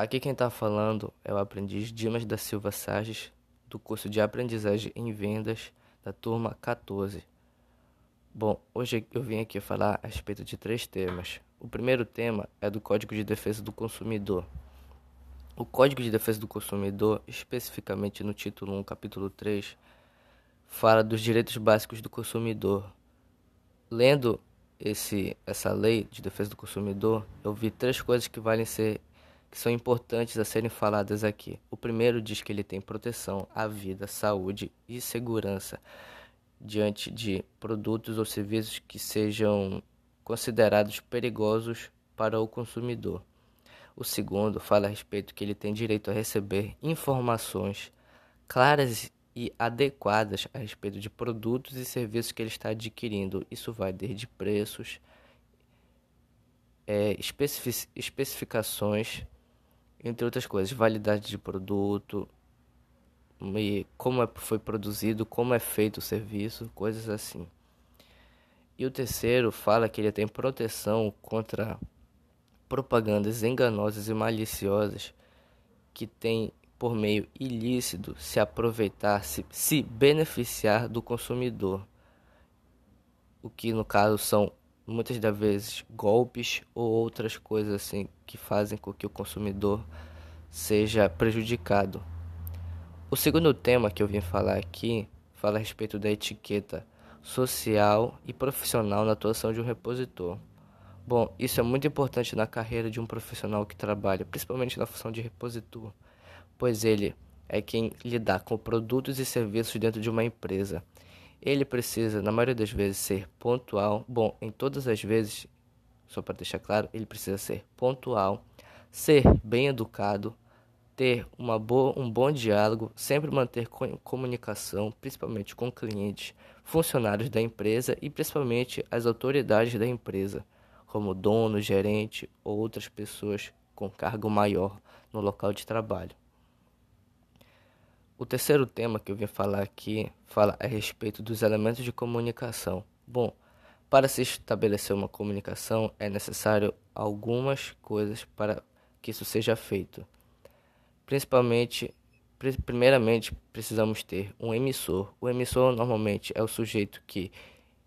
Aqui quem está falando é o aprendiz Dimas da Silva Sarges, do curso de Aprendizagem em Vendas da turma 14. Bom, hoje eu vim aqui falar a respeito de três temas. O primeiro tema é do Código de Defesa do Consumidor. O Código de Defesa do Consumidor, especificamente no título 1, capítulo 3, fala dos direitos básicos do consumidor. Lendo esse, essa lei de defesa do consumidor, eu vi três coisas que valem ser que são importantes a serem faladas aqui. O primeiro diz que ele tem proteção à vida, saúde e segurança diante de produtos ou serviços que sejam considerados perigosos para o consumidor. O segundo fala a respeito que ele tem direito a receber informações claras e adequadas a respeito de produtos e serviços que ele está adquirindo. Isso vai desde preços, é, especificações entre outras coisas, validade de produto, e como é, foi produzido, como é feito o serviço, coisas assim. E o terceiro fala que ele tem proteção contra propagandas enganosas e maliciosas que tem por meio ilícito se aproveitar, se, se beneficiar do consumidor. O que no caso são muitas das vezes golpes ou outras coisas assim que fazem com que o consumidor seja prejudicado. O segundo tema que eu vim falar aqui fala a respeito da etiqueta social e profissional na atuação de um repositor. Bom, isso é muito importante na carreira de um profissional que trabalha, principalmente na função de repositor, pois ele é quem lidar com produtos e serviços dentro de uma empresa. Ele precisa, na maioria das vezes, ser pontual. Bom, em todas as vezes, só para deixar claro, ele precisa ser pontual, ser bem educado, ter uma boa, um bom diálogo, sempre manter comunicação, principalmente com clientes, funcionários da empresa e principalmente as autoridades da empresa, como dono, gerente ou outras pessoas com cargo maior no local de trabalho. O terceiro tema que eu vim falar aqui fala a respeito dos elementos de comunicação. Bom, para se estabelecer uma comunicação é necessário algumas coisas para que isso seja feito. Principalmente, primeiramente, precisamos ter um emissor. O emissor normalmente é o sujeito que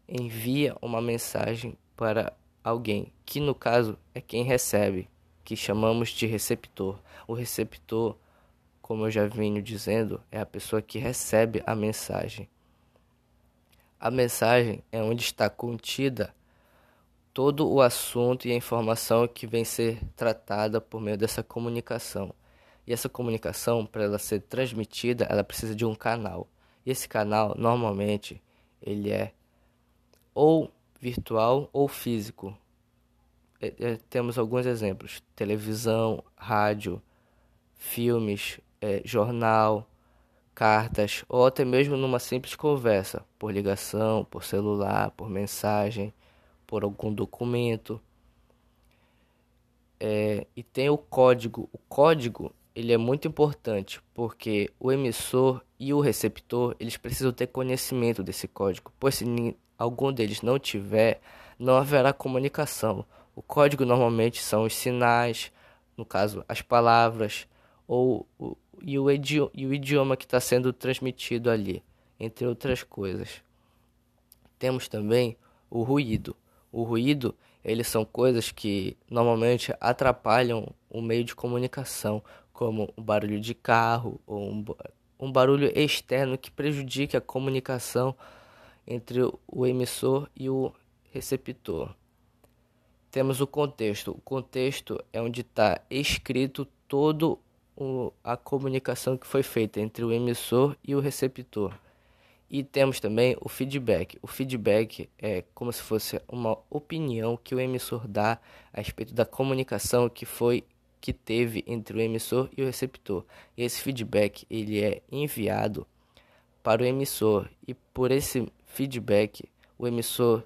envia uma mensagem para alguém, que no caso é quem recebe, que chamamos de receptor. O receptor, como eu já venho dizendo, é a pessoa que recebe a mensagem. A mensagem é onde está contida todo o assunto e a informação que vem ser tratada por meio dessa comunicação. E essa comunicação, para ela ser transmitida, ela precisa de um canal. E esse canal, normalmente, ele é ou virtual ou físico. É, é, temos alguns exemplos: televisão, rádio, filmes, é, jornal, cartas, ou até mesmo numa simples conversa, por ligação, por celular, por mensagem, por algum documento. É, e tem o código. O código ele é muito importante porque o emissor e o receptor eles precisam ter conhecimento desse código, pois se algum deles não tiver, não haverá comunicação. O código normalmente são os sinais, no caso as palavras ou o, e, o idioma, e o idioma que está sendo transmitido ali, entre outras coisas. Temos também o ruído. O ruído, eles são coisas que normalmente atrapalham o meio de comunicação, como o barulho de carro ou um, um barulho externo que prejudique a comunicação entre o emissor e o receptor. Temos o contexto. O contexto é onde está escrito toda a comunicação que foi feita entre o emissor e o receptor. E temos também o feedback. O feedback é como se fosse uma opinião que o emissor dá a respeito da comunicação que foi que teve entre o emissor e o receptor. E esse feedback ele é enviado para o emissor e por esse feedback o emissor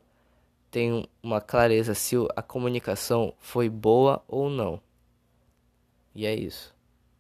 tem uma clareza se a comunicação foi boa ou não. E é isso.